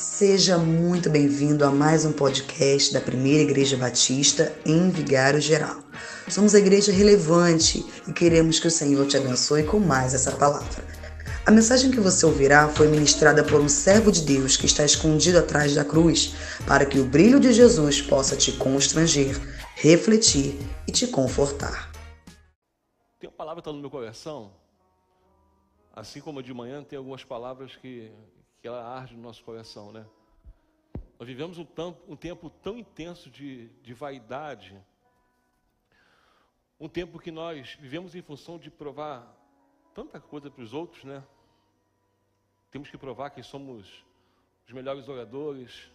Seja muito bem-vindo a mais um podcast da Primeira Igreja Batista em Vigário Geral. Somos a igreja relevante e queremos que o Senhor te abençoe com mais essa palavra. A mensagem que você ouvirá foi ministrada por um servo de Deus que está escondido atrás da cruz, para que o brilho de Jesus possa te constranger, refletir e te confortar. Tem uma palavra que está no meu coração, assim como de manhã tem algumas palavras que que ela arde no nosso coração, né? Nós vivemos um, um tempo tão intenso de, de vaidade, um tempo que nós vivemos em função de provar tanta coisa para os outros, né? Temos que provar que somos os melhores oradores,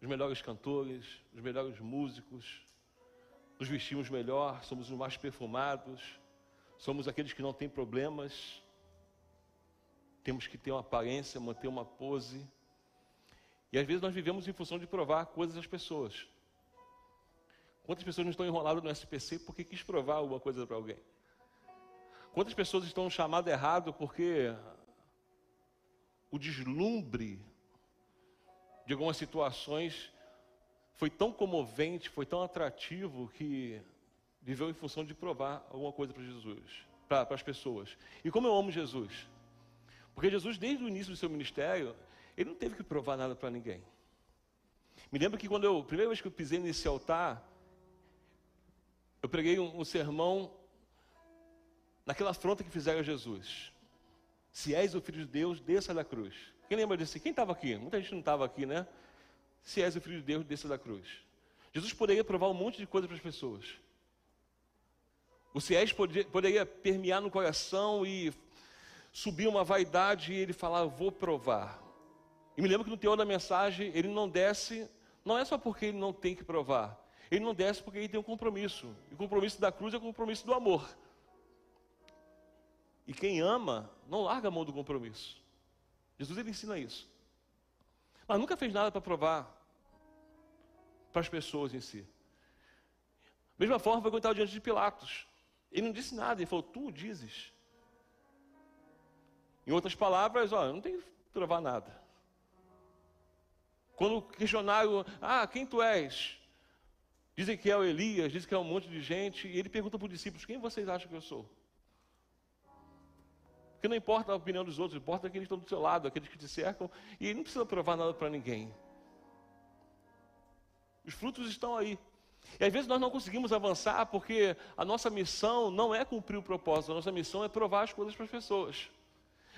os melhores cantores, os melhores músicos, nos vestimos melhor, somos os mais perfumados, somos aqueles que não têm problemas, temos que ter uma aparência, manter uma pose. E às vezes nós vivemos em função de provar coisas às pessoas. Quantas pessoas não estão enroladas no SPC porque quis provar alguma coisa para alguém? Quantas pessoas estão no chamado errado porque o deslumbre de algumas situações foi tão comovente, foi tão atrativo que viveu em função de provar alguma coisa para Jesus, para as pessoas. E como eu amo Jesus, porque Jesus, desde o início do seu ministério, ele não teve que provar nada para ninguém. Me lembro que quando eu, a primeira vez que eu pisei nesse altar, eu preguei um, um sermão naquela afronta que fizeram a Jesus. Se és o filho de Deus, desça da cruz. Quem lembra disso? Quem estava aqui? Muita gente não estava aqui, né? Se és o filho de Deus, desça da cruz. Jesus poderia provar um monte de coisa para as pessoas. O se és poderia, poderia permear no coração e subia uma vaidade e ele falava, vou provar. E me lembro que no teor da mensagem ele não desce, não é só porque ele não tem que provar, ele não desce porque ele tem um compromisso. E o compromisso da cruz é o compromisso do amor. E quem ama não larga a mão do compromisso. Jesus ele ensina isso. Mas nunca fez nada para provar para as pessoas em si. Mesma forma foi estava diante de Pilatos. Ele não disse nada, ele falou, tu dizes. Em outras palavras, ó, não tem que provar nada. Quando questionaram, ah, quem tu és? Dizem que é o Elias, dizem que é um monte de gente, e ele pergunta para os discípulos, quem vocês acham que eu sou? Porque não importa a opinião dos outros, importa aqueles que estão do seu lado, aqueles que te cercam, e ele não precisa provar nada para ninguém. Os frutos estão aí. E às vezes nós não conseguimos avançar porque a nossa missão não é cumprir o propósito, a nossa missão é provar as coisas para as pessoas.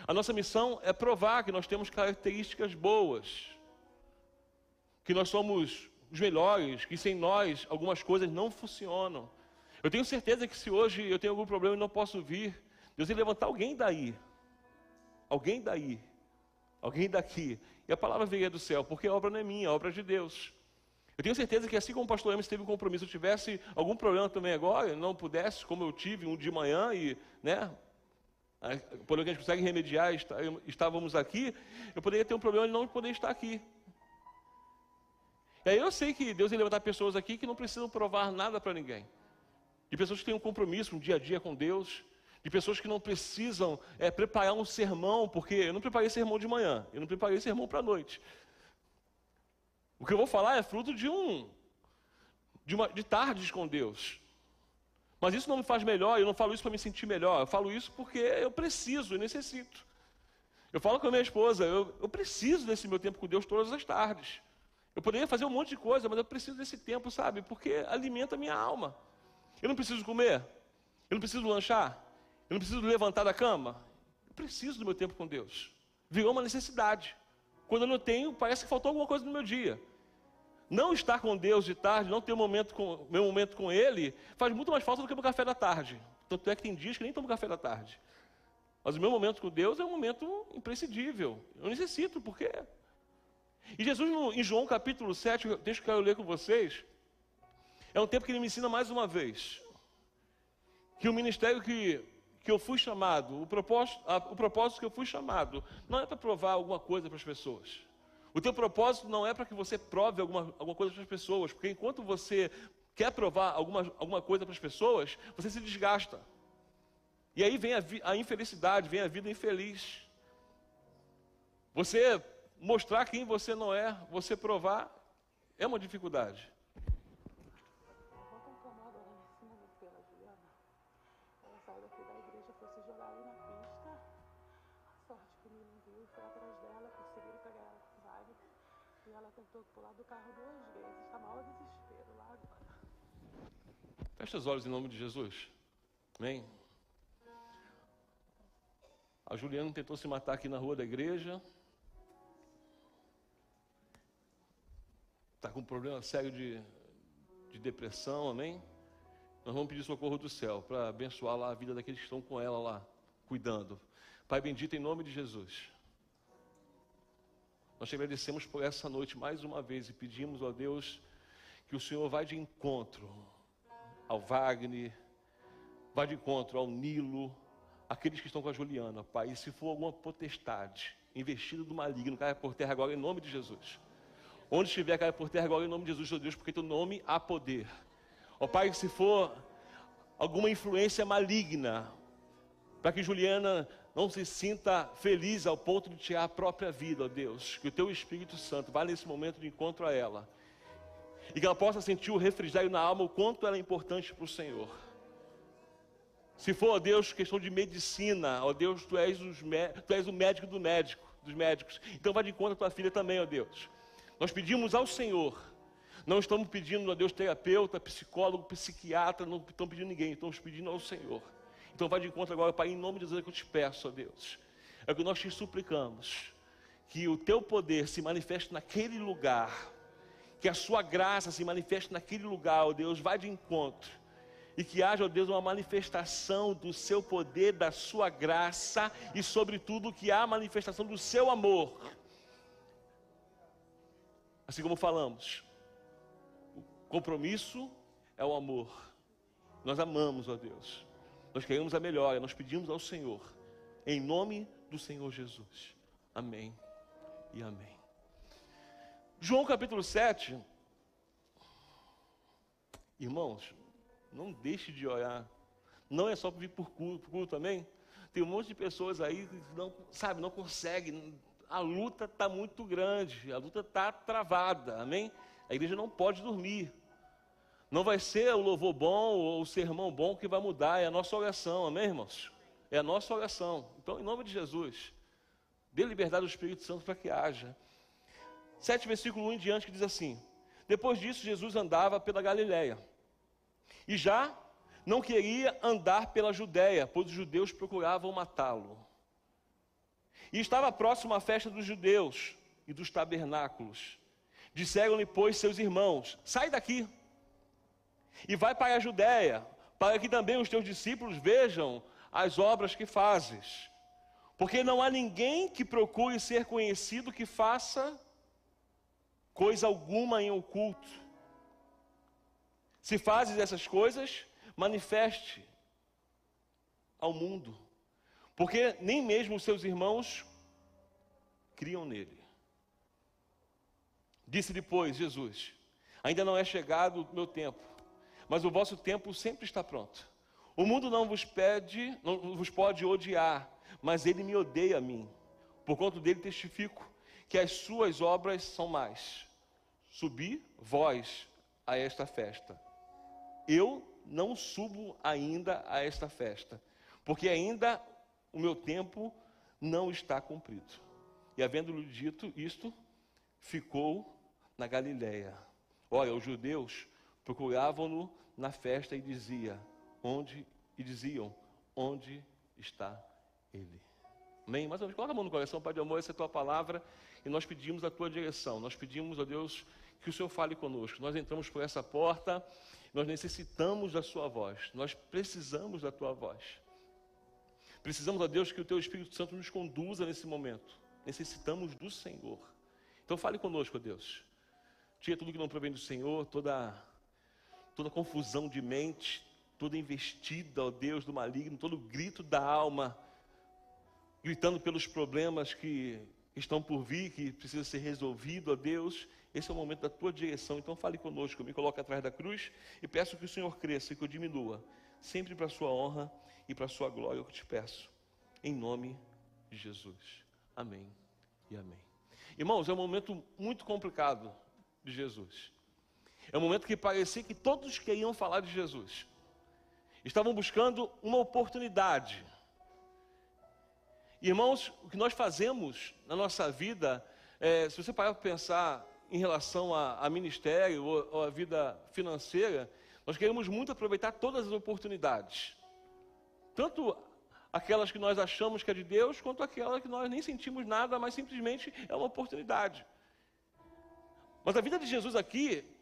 A nossa missão é provar que nós temos características boas, que nós somos os melhores, que sem nós algumas coisas não funcionam. Eu tenho certeza que se hoje eu tenho algum problema e não posso vir, Deus vai levantar alguém daí, alguém daí, alguém daqui. E a palavra veio do céu, porque a obra não é minha, a obra é de Deus. Eu tenho certeza que assim como o pastor Emerson teve um compromisso, eu tivesse algum problema também agora, não pudesse, como eu tive um de manhã e, né, por que a gente consegue remediar, estávamos aqui, eu poderia ter um problema de não poder estar aqui. E aí eu sei que Deus vai levantar pessoas aqui que não precisam provar nada para ninguém. De pessoas que têm um compromisso, um dia a dia com Deus. De pessoas que não precisam é, preparar um sermão, porque eu não preparei sermão de manhã, eu não preparei sermão para a noite. O que eu vou falar é fruto de um, de, uma, de tardes com Deus. Mas isso não me faz melhor, eu não falo isso para me sentir melhor, eu falo isso porque eu preciso, eu necessito. Eu falo com a minha esposa, eu, eu preciso desse meu tempo com Deus todas as tardes. Eu poderia fazer um monte de coisa, mas eu preciso desse tempo, sabe? Porque alimenta a minha alma. Eu não preciso comer, eu não preciso lanchar, eu não preciso levantar da cama. Eu preciso do meu tempo com Deus. Virou uma necessidade. Quando eu não tenho, parece que faltou alguma coisa no meu dia. Não estar com Deus de tarde, não ter um momento com, meu momento com Ele, faz muito mais falta do que o café da tarde. Tanto é que tem dias que nem tomo café da tarde. Mas o meu momento com Deus é um momento imprescindível. Eu necessito, por quê? E Jesus, em João capítulo 7, o texto que eu ler com vocês, é um tempo que ele me ensina mais uma vez que o ministério que, que eu fui chamado, o propósito, a, o propósito que eu fui chamado, não é para provar alguma coisa para as pessoas. O teu propósito não é para que você prove alguma, alguma coisa para as pessoas, porque enquanto você quer provar alguma, alguma coisa para as pessoas, você se desgasta. E aí vem a, a infelicidade, vem a vida infeliz. Você mostrar quem você não é, você provar, é uma dificuldade. Tentou pular do carro duas vezes. Está maior desespero lá agora. Feche os olhos em nome de Jesus. Amém? A Juliana tentou se matar aqui na rua da igreja. Está com um problema sério de, de depressão, amém? Nós vamos pedir socorro do céu para abençoar lá a vida daqueles que estão com ela lá, cuidando. Pai bendito, em nome de Jesus. Nós te agradecemos por essa noite mais uma vez e pedimos, ó Deus, que o Senhor vá de encontro ao Wagner, vá de encontro ao Nilo, aqueles que estão com a Juliana, Pai. E se for alguma potestade investida do maligno, caia por terra agora em nome de Jesus. Onde estiver, caia por terra agora em nome de Jesus, ó Deus, porque teu nome há poder. Ó Pai, se for alguma influência maligna, para que Juliana não se sinta feliz ao ponto de tirar a própria vida, ó Deus. Que o teu Espírito Santo vá nesse momento de encontro a ela. E que ela possa sentir o refrigério na alma, o quanto ela é importante para o Senhor. Se for, ó Deus, questão de medicina, ó Deus, tu és, tu és o médico do médico, dos médicos. Então vá de encontro a tua filha também, ó Deus. Nós pedimos ao Senhor. Não estamos pedindo a Deus terapeuta, psicólogo, psiquiatra, não estamos pedindo ninguém, estamos pedindo ao Senhor então vai de encontro agora, Pai, em nome de Jesus que eu te peço, ó Deus. É o que nós te suplicamos. Que o teu poder se manifeste naquele lugar. Que a sua graça se manifeste naquele lugar, ó Deus. Vai de encontro. E que haja, ó Deus, uma manifestação do seu poder, da sua graça e, sobretudo, que há a manifestação do seu amor. Assim como falamos, o compromisso é o amor. Nós amamos, ó Deus. Nós queremos a melhora, nós pedimos ao Senhor, em nome do Senhor Jesus. Amém e amém. João capítulo 7. Irmãos, não deixe de orar. Não é só vir por culto, por culto também. Tem um monte de pessoas aí que não, sabe, não conseguem. A luta está muito grande, a luta está travada, amém? A igreja não pode dormir. Não vai ser o louvor bom ou o sermão bom que vai mudar, é a nossa oração, amém, irmãos? É a nossa oração. Então, em nome de Jesus, dê liberdade ao Espírito Santo para que haja. 7, versículo 1 em diante, que diz assim: Depois disso, Jesus andava pela Galiléia e já não queria andar pela Judéia, pois os judeus procuravam matá-lo. E estava próximo à festa dos judeus e dos tabernáculos. Disseram-lhe, pois, seus irmãos: Sai daqui e vai para a Judéia, para que também os teus discípulos vejam as obras que fazes. Porque não há ninguém que procure ser conhecido que faça coisa alguma em oculto. Se fazes essas coisas, manifeste ao mundo. Porque nem mesmo os seus irmãos criam nele. Disse depois Jesus: Ainda não é chegado o meu tempo mas o vosso tempo sempre está pronto. O mundo não vos pede, não vos pode odiar, mas ele me odeia a mim. Por conta dele testifico que as suas obras são mais. Subi vós a esta festa. Eu não subo ainda a esta festa, porque ainda o meu tempo não está cumprido. E havendo-lhe dito isto, ficou na Galiléia. Olha, os judeus procuravam-no na festa e dizia, onde e diziam, onde está ele? Amém? Mas coloca a mão no coração, Pai de amor, essa é a tua palavra e nós pedimos a tua direção. Nós pedimos a Deus que o Senhor fale conosco. Nós entramos por essa porta, nós necessitamos da sua voz. Nós precisamos da tua voz. Precisamos a Deus que o teu Espírito Santo nos conduza nesse momento. Necessitamos do Senhor. Então fale conosco, Deus. Tira tudo que não provém do Senhor, toda toda confusão de mente, toda investida, ó Deus, do maligno, todo grito da alma, gritando pelos problemas que estão por vir, que precisa ser resolvido, ó Deus. Esse é o momento da tua direção. Então fale conosco, me coloque atrás da cruz e peço que o Senhor cresça e que eu diminua, sempre para a sua honra e para a sua glória, eu te peço. Em nome de Jesus. Amém e amém. Irmãos, é um momento muito complicado de Jesus. É um momento que parecia que todos queriam falar de Jesus. Estavam buscando uma oportunidade. Irmãos, o que nós fazemos na nossa vida, é, se você parar para pensar em relação a, a ministério ou, ou a vida financeira, nós queremos muito aproveitar todas as oportunidades. Tanto aquelas que nós achamos que é de Deus, quanto aquelas que nós nem sentimos nada, mas simplesmente é uma oportunidade. Mas a vida de Jesus aqui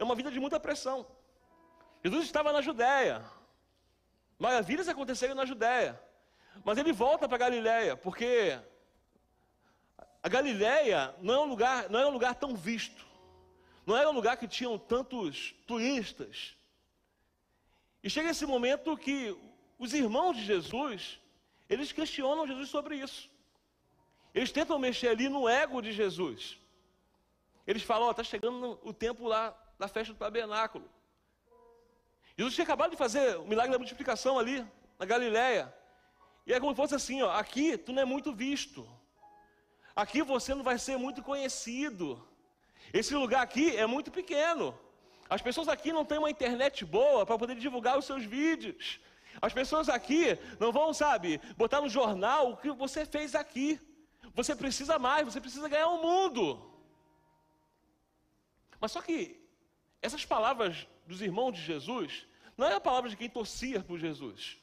é uma vida de muita pressão. Jesus estava na Judéia. Maravilhas aconteceram na Judéia. Mas ele volta para Galiléia, porque a Galiléia não é um não era um lugar tão visto. Não era um lugar que tinham tantos turistas. E chega esse momento que os irmãos de Jesus, eles questionam Jesus sobre isso. Eles tentam mexer ali no ego de Jesus. Eles falam, oh, está chegando o tempo lá da festa do tabernáculo. Jesus tinha acabado de fazer o milagre da multiplicação ali, na Galiléia. E é como se fosse assim, ó, aqui tu não é muito visto. Aqui você não vai ser muito conhecido. Esse lugar aqui é muito pequeno. As pessoas aqui não têm uma internet boa para poder divulgar os seus vídeos. As pessoas aqui não vão, sabe, botar no jornal o que você fez aqui. Você precisa mais, você precisa ganhar o um mundo. Mas só que essas palavras dos irmãos de Jesus não é a palavra de quem torcia por Jesus.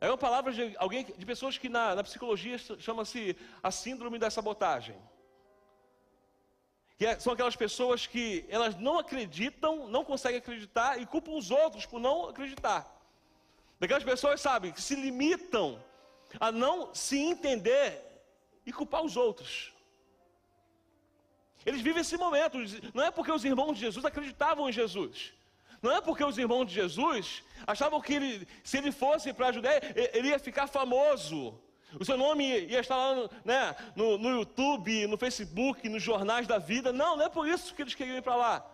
É uma palavra de alguém, de pessoas que na, na psicologia chama-se a síndrome da sabotagem. Que é, são aquelas pessoas que elas não acreditam, não conseguem acreditar e culpam os outros por não acreditar. Daquelas pessoas, sabe, que se limitam a não se entender e culpar os outros. Eles vivem esse momento, não é porque os irmãos de Jesus acreditavam em Jesus. Não é porque os irmãos de Jesus achavam que ele, se ele fosse para a Judéia, ele ia ficar famoso. O seu nome ia estar lá no, né, no, no YouTube, no Facebook, nos jornais da vida. Não, não é por isso que eles queriam ir para lá.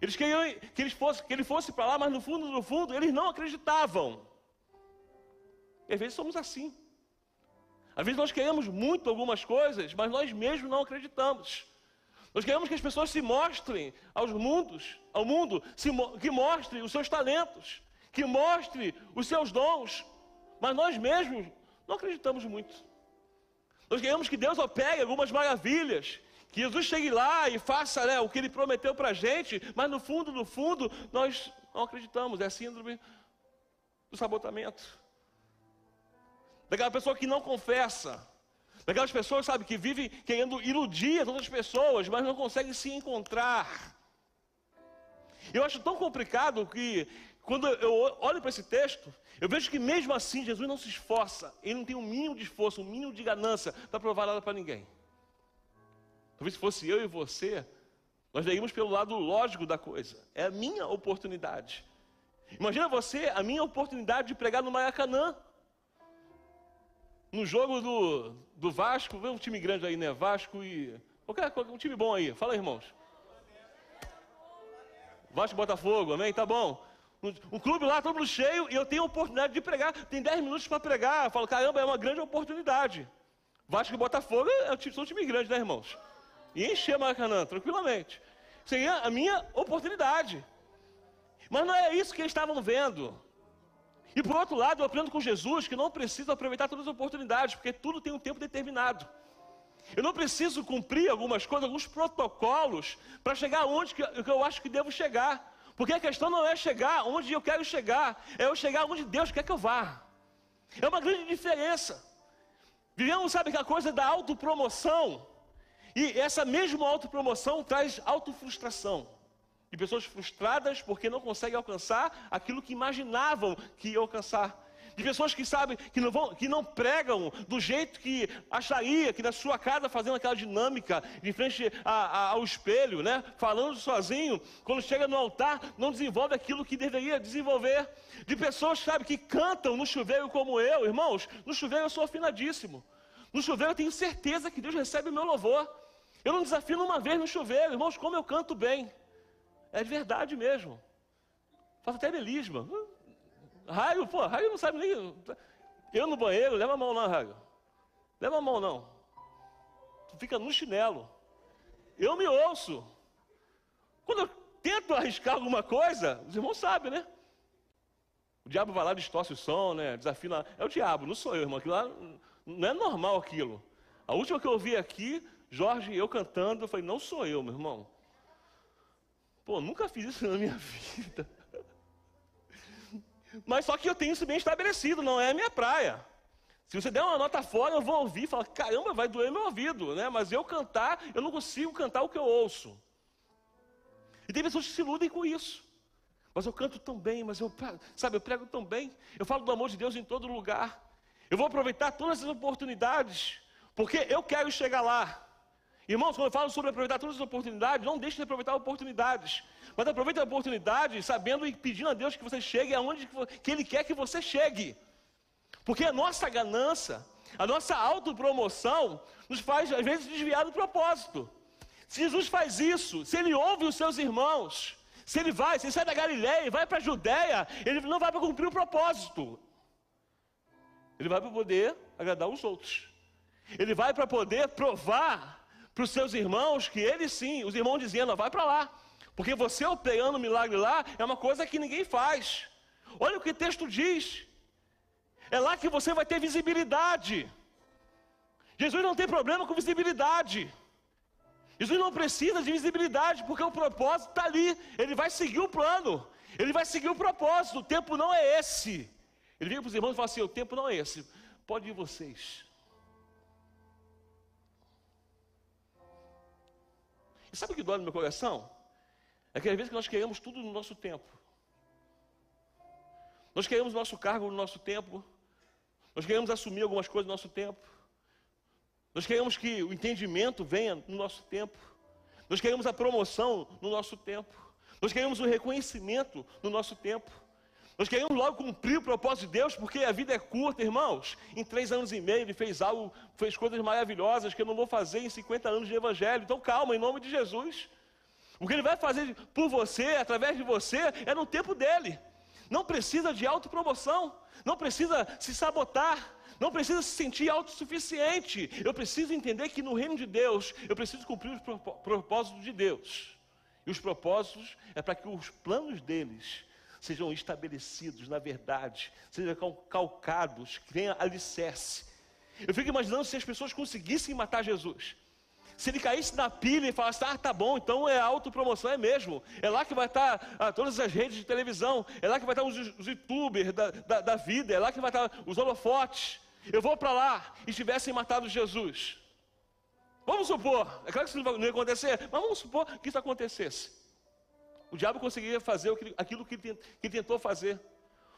Eles queriam que, eles fosse, que ele fosse para lá, mas no fundo, no fundo, eles não acreditavam. E às vezes somos assim. Às vezes nós queremos muito algumas coisas, mas nós mesmos não acreditamos. Nós queremos que as pessoas se mostrem aos mundos, ao mundo, se, que mostrem os seus talentos, que mostre os seus dons, mas nós mesmos não acreditamos muito. Nós queremos que Deus opere algumas maravilhas, que Jesus chegue lá e faça né, o que Ele prometeu para a gente, mas no fundo, no fundo, nós não acreditamos. É a síndrome do sabotamento. Daquela pessoa que não confessa. Daquelas pessoas, sabe, que vivem querendo iludir as outras pessoas, mas não conseguem se encontrar. Eu acho tão complicado que quando eu olho para esse texto, eu vejo que mesmo assim Jesus não se esforça, ele não tem um mínimo de esforço, um mínimo de ganância para provar nada para ninguém. Talvez se fosse eu e você, nós veríamos pelo lado lógico da coisa. É a minha oportunidade. Imagina você, a minha oportunidade de pregar no Maracanã. No jogo do, do Vasco, vê um time grande aí, né? Vasco e. Qualquer, um time bom aí. Fala, irmãos. Vasco Botafogo, amém? Tá bom. Um clube lá, todo mundo cheio, e eu tenho a oportunidade de pregar. Tem 10 minutos para pregar. Eu falo, caramba, é uma grande oportunidade. Vasco e Botafogo é, é, são um time grande, né, irmãos? E encher Maracanã, tranquilamente. Seria a minha oportunidade. Mas não é isso que eles estavam vendo. E por outro lado, eu aprendo com Jesus que não preciso aproveitar todas as oportunidades, porque tudo tem um tempo determinado. Eu não preciso cumprir algumas coisas, alguns protocolos, para chegar onde que eu acho que devo chegar. Porque a questão não é chegar onde eu quero chegar, é eu chegar onde Deus quer que eu vá. É uma grande diferença. Vivemos, sabe, que a coisa da autopromoção, e essa mesma autopromoção traz autofrustração de pessoas frustradas porque não conseguem alcançar aquilo que imaginavam que iam alcançar. De pessoas que sabem que não, vão, que não pregam do jeito que acharia, que na sua casa fazendo aquela dinâmica de frente a, a, ao espelho, né? falando sozinho, quando chega no altar, não desenvolve aquilo que deveria desenvolver. De pessoas sabe, que cantam no chuveiro como eu, irmãos, no chuveiro eu sou afinadíssimo. No chuveiro eu tenho certeza que Deus recebe o meu louvor. Eu não desafino uma vez no chuveiro, irmãos, como eu canto bem. É de verdade mesmo. Faço até melisma. Raio, pô, Raio não sabe nem. Eu no banheiro, leva a mão não, Raio. Leva a mão não. fica no chinelo. Eu me ouço. Quando eu tento arriscar alguma coisa, os irmãos sabem, né? O diabo vai lá, distorce o som, né? Desafina. É o diabo, não sou eu, irmão. Aquilo lá não é normal aquilo. A última que eu ouvi aqui, Jorge e eu cantando, eu falei, não sou eu, meu irmão. Pô, nunca fiz isso na minha vida. Mas só que eu tenho isso bem estabelecido, não é a minha praia. Se você der uma nota fora, eu vou ouvir e falar, caramba, vai doer meu ouvido, né? Mas eu cantar, eu não consigo cantar o que eu ouço. E tem pessoas que se iludem com isso. Mas eu canto tão bem, mas eu, sabe, eu prego tão bem. Eu falo do amor de Deus em todo lugar. Eu vou aproveitar todas as oportunidades, porque eu quero chegar lá. Irmãos, quando eu falo sobre aproveitar todas as oportunidades, não deixe de aproveitar oportunidades. Mas aproveite a oportunidade sabendo e pedindo a Deus que você chegue aonde que Ele quer que você chegue. Porque a nossa ganância, a nossa autopromoção, nos faz, às vezes, desviar do propósito. Se Jesus faz isso, se Ele ouve os seus irmãos, se ele vai, se ele sai da Galileia e vai para a Judéia, ele não vai para cumprir o propósito. Ele vai para poder agradar os outros. Ele vai para poder provar para os seus irmãos que ele sim, os irmãos dizendo, vai para lá. Porque você operando milagre lá é uma coisa que ninguém faz. Olha o que o texto diz. É lá que você vai ter visibilidade. Jesus não tem problema com visibilidade. Jesus não precisa de visibilidade, porque o propósito está ali. Ele vai seguir o plano, ele vai seguir o propósito. O tempo não é esse. Ele vira para os irmãos e fala assim: o tempo não é esse. Pode ir vocês. Sabe o que dói no meu coração? É que às vezes que nós queremos tudo no nosso tempo. Nós queremos o nosso cargo no nosso tempo. Nós queremos assumir algumas coisas no nosso tempo. Nós queremos que o entendimento venha no nosso tempo. Nós queremos a promoção no nosso tempo. Nós queremos o reconhecimento no nosso tempo. Nós queremos logo cumprir o propósito de Deus, porque a vida é curta, irmãos. Em três anos e meio ele fez algo, fez coisas maravilhosas que eu não vou fazer em 50 anos de evangelho. Então calma, em nome de Jesus. O que ele vai fazer por você, através de você, é no tempo dele. Não precisa de autopromoção, não precisa se sabotar, não precisa se sentir autossuficiente. Eu preciso entender que no reino de Deus, eu preciso cumprir os propósitos de Deus. E os propósitos é para que os planos deles sejam estabelecidos na verdade, sejam calcados, que tenha alicerce. Eu fico imaginando se as pessoas conseguissem matar Jesus. Se ele caísse na pilha e falasse, ah, tá bom, então é autopromoção, é mesmo. É lá que vai estar ah, todas as redes de televisão, é lá que vai estar os, os youtubers da, da, da, vida, é lá que vai estar os holofotes eu vou para lá e tivessem matado Jesus. Vamos supor, é claro que isso não ia acontecer, mas vamos supor que isso acontecesse. O diabo conseguiria fazer aquilo que ele tentou fazer.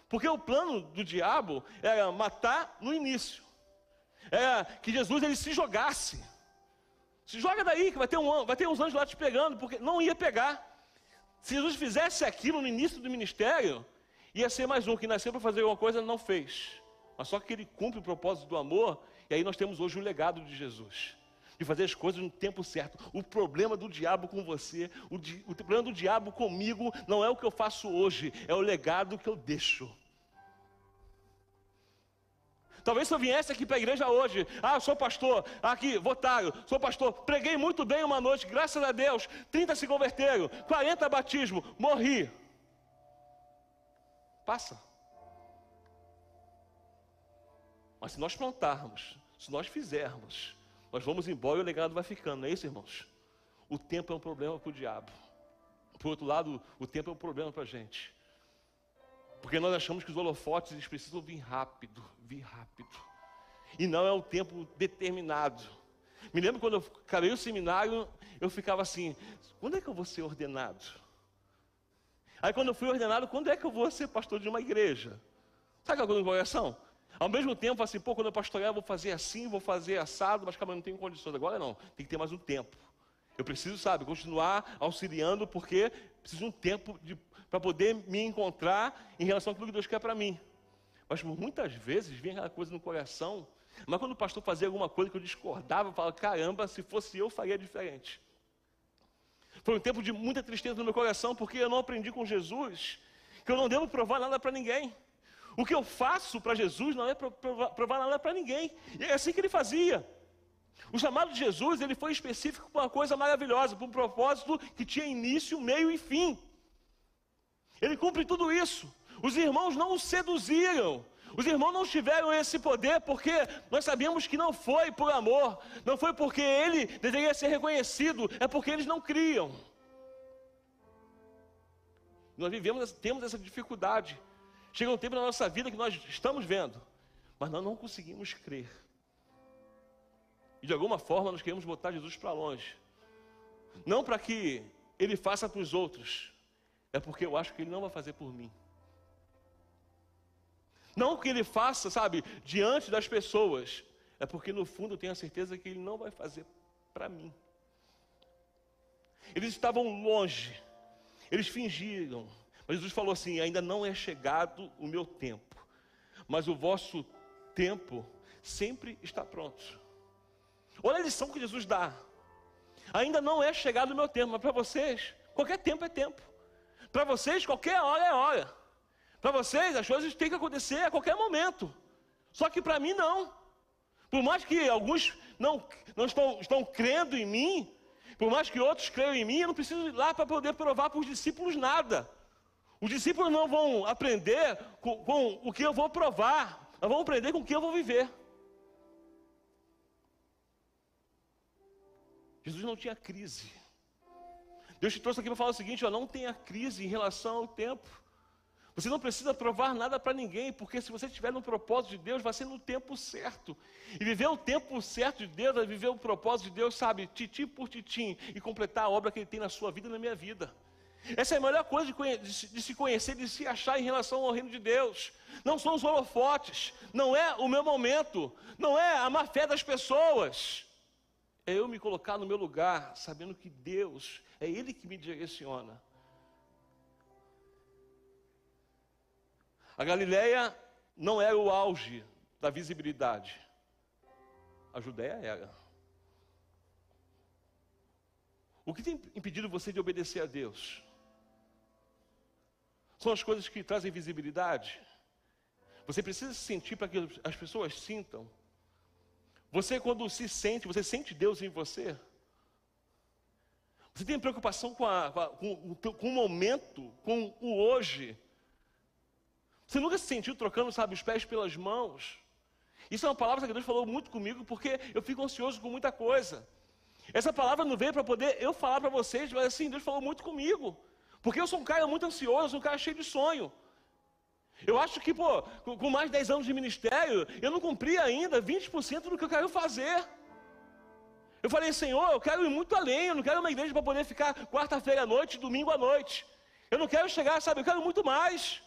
Porque o plano do diabo era matar no início. Era que Jesus ele se jogasse. Se joga daí, que vai ter, um, vai ter uns anjos lá te pegando, porque não ia pegar. Se Jesus fizesse aquilo no início do ministério, ia ser mais um que nasceu para fazer alguma coisa não fez mas só que ele cumpre o propósito do amor, e aí nós temos hoje o legado de Jesus. De fazer as coisas no tempo certo. O problema do diabo com você, o, di, o problema do diabo comigo, não é o que eu faço hoje, é o legado que eu deixo. Talvez se eu viesse aqui para a igreja hoje, ah, eu sou pastor, aqui, votário, sou pastor, preguei muito bem uma noite, graças a Deus, 30 se converteram, 40 batismo, morri. Passa. Mas se nós plantarmos, se nós fizermos, nós vamos embora e o legado vai ficando, não é isso, irmãos? O tempo é um problema para o diabo. Por outro lado, o tempo é um problema para a gente. Porque nós achamos que os holofotes eles precisam vir rápido, vir rápido. E não é um tempo determinado. Me lembro quando eu acabei o seminário, eu ficava assim: quando é que eu vou ser ordenado? Aí quando eu fui ordenado, quando é que eu vou ser pastor de uma igreja? Sabe aquela coisa no coração? Ao mesmo tempo, assim, pô, quando eu pastorear, eu vou fazer assim, vou fazer assado, mas calma, eu não tenho condições. Agora não, tem que ter mais um tempo. Eu preciso, sabe, continuar auxiliando, porque preciso de um tempo para poder me encontrar em relação àquilo que Deus quer para mim. Mas muitas vezes vem aquela coisa no coração, mas quando o pastor fazia alguma coisa que eu discordava, eu falava, caramba, se fosse eu, faria diferente. Foi um tempo de muita tristeza no meu coração, porque eu não aprendi com Jesus que eu não devo provar nada para ninguém. O que eu faço para Jesus não é provar nada para ninguém. E é assim que ele fazia. O chamado de Jesus, ele foi específico para uma coisa maravilhosa, para um propósito que tinha início, meio e fim. Ele cumpre tudo isso. Os irmãos não o seduziram. Os irmãos não tiveram esse poder porque nós sabíamos que não foi por amor, não foi porque ele deveria ser reconhecido, é porque eles não criam. Nós vivemos, temos essa dificuldade. Chega um tempo na nossa vida que nós estamos vendo, mas nós não conseguimos crer. E de alguma forma nós queremos botar Jesus para longe. Não para que ele faça para os outros, é porque eu acho que ele não vai fazer por mim. Não que ele faça, sabe, diante das pessoas, é porque no fundo eu tenho a certeza que ele não vai fazer para mim. Eles estavam longe, eles fingiram, mas Jesus falou assim: ainda não é chegado o meu tempo, mas o vosso tempo sempre está pronto. Olha a lição que Jesus dá. Ainda não é chegado o meu tempo, mas para vocês, qualquer tempo é tempo. Para vocês, qualquer hora é hora. Para vocês, as coisas têm que acontecer a qualquer momento. Só que para mim, não. Por mais que alguns não, não estão, estão crendo em mim, por mais que outros creiam em mim, eu não preciso ir lá para poder provar para os discípulos nada. Os discípulos não vão aprender com, com o que eu vou provar, eles vão aprender com o que eu vou viver. Jesus não tinha crise. Deus te trouxe aqui para falar o seguinte: ó, não tenha crise em relação ao tempo. Você não precisa provar nada para ninguém, porque se você estiver no propósito de Deus, vai ser no tempo certo. E viver o tempo certo de Deus, é viver o propósito de Deus, sabe, titi por titim, e completar a obra que Ele tem na sua vida e na minha vida. Essa é a melhor coisa de, se conhecer, de se achar em relação ao reino de Deus. Não são os holofotes, não é o meu momento, não é a má fé das pessoas. É eu me colocar no meu lugar, sabendo que Deus é Ele que me direciona. A Galileia não era o auge da visibilidade. A Judéia era. O que tem impedido você de obedecer a Deus? São as coisas que trazem visibilidade. Você precisa se sentir para que as pessoas sintam. Você, quando se sente, você sente Deus em você. Você tem preocupação com, a, com, com o momento, com o hoje. Você nunca se sentiu trocando, sabe, os pés pelas mãos? Isso é uma palavra que Deus falou muito comigo, porque eu fico ansioso com muita coisa. Essa palavra não veio para poder eu falar para vocês, mas assim, Deus falou muito comigo. Porque eu sou um cara muito ansioso, um cara cheio de sonho. Eu acho que, pô, com mais de 10 anos de ministério, eu não cumpri ainda 20% do que eu quero fazer. Eu falei, Senhor, eu quero ir muito além, eu não quero uma igreja para poder ficar quarta-feira à noite, domingo à noite. Eu não quero chegar, sabe, eu quero muito mais.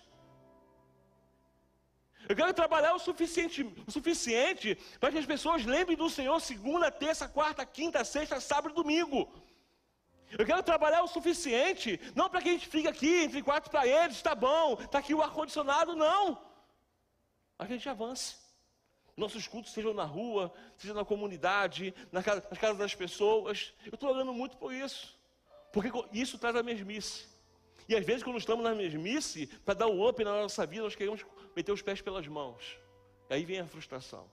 Eu quero trabalhar o suficiente, o suficiente para que as pessoas lembrem do Senhor segunda, terça, quarta, quinta, sexta, sábado e domingo. Eu quero trabalhar o suficiente, não para que a gente fique aqui entre quatro paredes, está bom, está aqui o ar-condicionado, não. A gente avance. Nossos cultos sejam na rua, seja na comunidade, nas casas das pessoas. Eu estou orando muito por isso, porque isso traz a mesmice. E às vezes, quando estamos na mesmice, para dar um up na nossa vida, nós queremos meter os pés pelas mãos. E aí vem a frustração.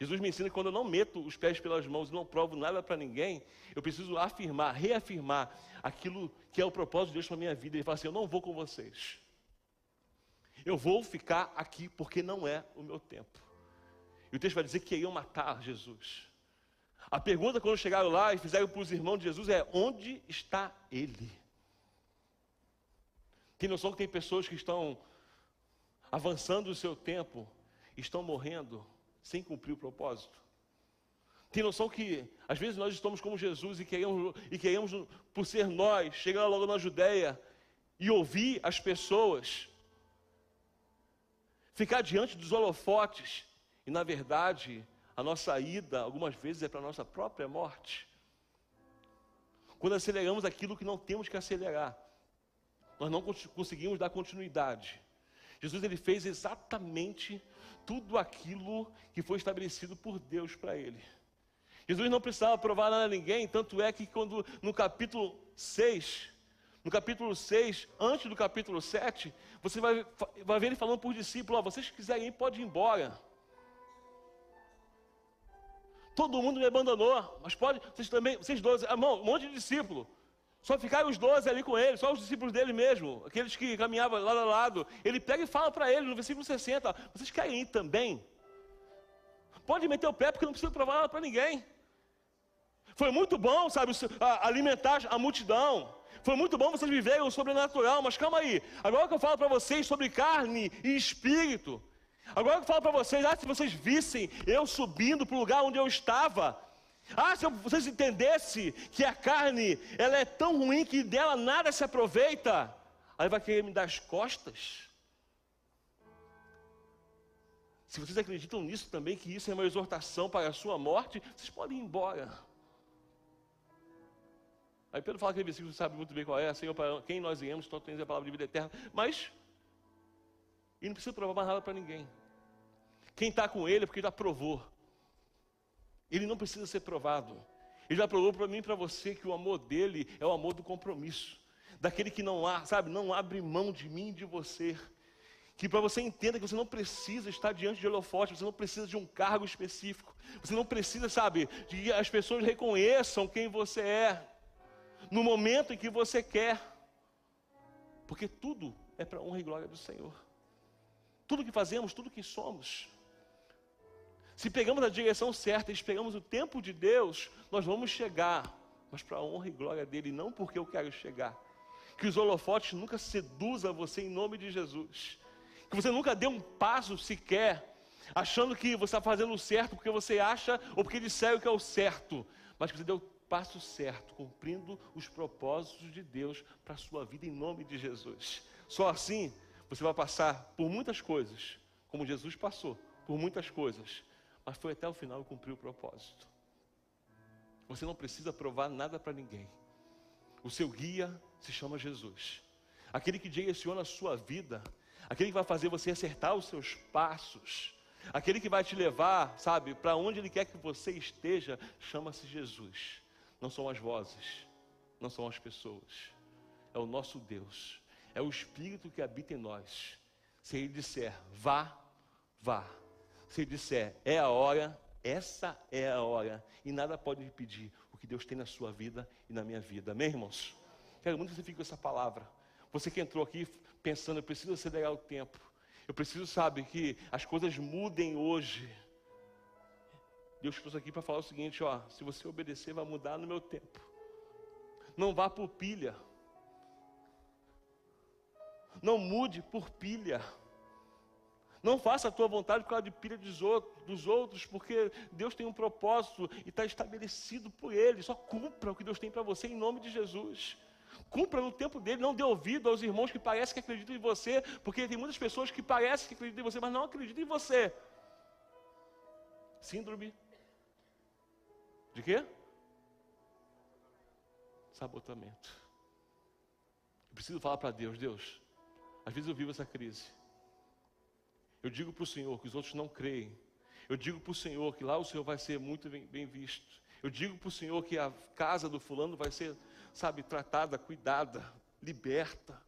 Jesus me ensina que quando eu não meto os pés pelas mãos e não provo nada para ninguém, eu preciso afirmar, reafirmar aquilo que é o propósito de Deus para a minha vida. Ele fala assim: Eu não vou com vocês. Eu vou ficar aqui porque não é o meu tempo. E o texto vai dizer que iam matar Jesus. A pergunta quando chegaram lá e fizeram para os irmãos de Jesus é: onde está ele? Tem noção que tem pessoas que estão avançando o seu tempo, estão morrendo sem cumprir o propósito? Tem noção que às vezes nós estamos como Jesus e queremos, e queremos por ser nós, chegar logo na Judéia e ouvir as pessoas, ficar diante dos holofotes, e na verdade a nossa ida algumas vezes é para a nossa própria morte. Quando aceleramos aquilo que não temos que acelerar, nós não conseguimos dar continuidade. Jesus ele fez exatamente tudo aquilo que foi estabelecido por Deus para ele. Jesus não precisava provar nada a ninguém, tanto é que quando no capítulo 6, no capítulo 6, antes do capítulo 7, você vai, vai ver ele falando por discípulo, ó, vocês quiserem ir, pode ir embora. Todo mundo me abandonou, mas pode, vocês também, vocês irmão, um monte de discípulo. Só ficaram os doze ali com ele, só os discípulos dele mesmo, aqueles que caminhavam lado a lado. Ele pega e fala para ele no versículo 60: Vocês querem ir também? Pode meter o pé, porque não precisa provar nada para ninguém. Foi muito bom, sabe, alimentar a multidão. Foi muito bom vocês viverem o sobrenatural, mas calma aí. Agora que eu falo para vocês sobre carne e espírito, agora que eu falo para vocês, ah, se vocês vissem eu subindo para o lugar onde eu estava, ah, se vocês entendessem que a carne ela é tão ruim que dela nada se aproveita, aí vai querer me dar as costas. Se vocês acreditam nisso também, que isso é uma exortação para a sua morte, vocês podem ir embora. Aí Pedro fala aquele versículo, sabe muito bem qual é, Senhor, para quem nós iremos, só tens a palavra de vida eterna. Mas, ele não precisa provar mais nada para ninguém. Quem está com ele é porque já provou. Ele não precisa ser provado. Ele já provou para mim e para você que o amor dele é o amor do compromisso. Daquele que não há, sabe, não abre mão de mim e de você. Que para você entenda que você não precisa estar diante de holofote, você não precisa de um cargo específico. Você não precisa, sabe, de que as pessoas reconheçam quem você é. No momento em que você quer. Porque tudo é para honra e glória do Senhor. Tudo que fazemos, tudo que somos, se pegamos a direção certa e esperamos o tempo de Deus, nós vamos chegar, mas para a honra e glória dele, não porque eu quero chegar. Que os holofotes nunca seduzam você em nome de Jesus. Que você nunca dê um passo sequer, achando que você está fazendo o certo porque você acha ou porque disseram que é o certo, mas que você deu o passo certo, cumprindo os propósitos de Deus para a sua vida em nome de Jesus. Só assim você vai passar por muitas coisas, como Jesus passou por muitas coisas, mas foi até o final e cumpriu o propósito. Você não precisa provar nada para ninguém. O seu guia se chama Jesus. Aquele que direciona a sua vida, aquele que vai fazer você acertar os seus passos, aquele que vai te levar, sabe, para onde ele quer que você esteja, chama-se Jesus. Não são as vozes, não são as pessoas. É o nosso Deus. É o Espírito que habita em nós. Se ele disser, vá, vá se disser, é a hora, essa é a hora, e nada pode impedir o que Deus tem na sua vida e na minha vida. Amém, irmãos? Quero muito que você fique com essa palavra. Você que entrou aqui pensando, eu preciso acelerar o tempo. Eu preciso, sabe, que as coisas mudem hoje. Deus trouxe aqui para falar o seguinte: ó, se você obedecer, vai mudar no meu tempo. Não vá por pilha. Não mude por pilha. Não faça a tua vontade por causa de pilha dos outros, porque Deus tem um propósito e está estabelecido por Ele. Só cumpra o que Deus tem para você em nome de Jesus. Cumpra no tempo dele, não dê ouvido aos irmãos que parecem que acreditam em você, porque tem muitas pessoas que parecem que acreditam em você, mas não acreditam em você. Síndrome de quê? Sabotamento. Eu preciso falar para Deus, Deus, às vezes eu vivo essa crise. Eu digo para o Senhor que os outros não creem. Eu digo para o Senhor que lá o Senhor vai ser muito bem, visto. Eu digo para o Senhor que a casa do fulano vai ser, sabe, tratada, cuidada, liberta.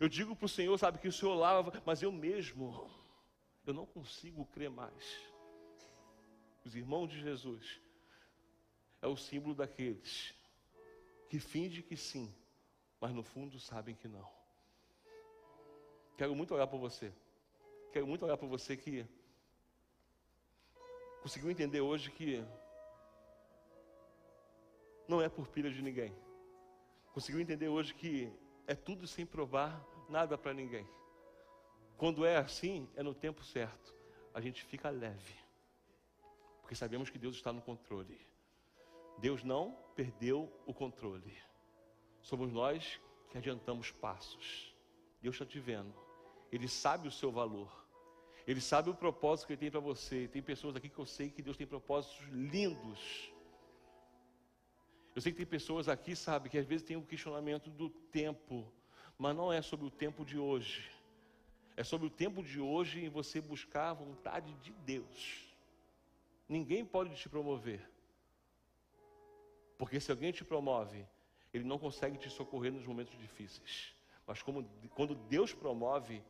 Eu digo para o Senhor, sabe, que o Senhor lava, mas eu mesmo, eu não consigo crer mais. Os irmãos de Jesus é o símbolo daqueles que fingem que sim, mas no fundo sabem que não. Quero muito orar por você quero muito olhar para você que conseguiu entender hoje que não é por pilha de ninguém. Conseguiu entender hoje que é tudo sem provar nada para ninguém. Quando é assim, é no tempo certo. A gente fica leve. Porque sabemos que Deus está no controle. Deus não perdeu o controle. Somos nós que adiantamos passos. Deus está te vendo. Ele sabe o seu valor. Ele sabe o propósito que Ele tem para você. Tem pessoas aqui que eu sei que Deus tem propósitos lindos. Eu sei que tem pessoas aqui, sabe, que às vezes tem um questionamento do tempo, mas não é sobre o tempo de hoje. É sobre o tempo de hoje em você buscar a vontade de Deus. Ninguém pode te promover. Porque se alguém te promove, ele não consegue te socorrer nos momentos difíceis. Mas como, quando Deus promove,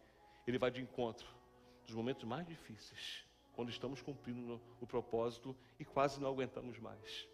ele vai de encontro dos momentos mais difíceis. quando estamos cumprindo o propósito e quase não aguentamos mais.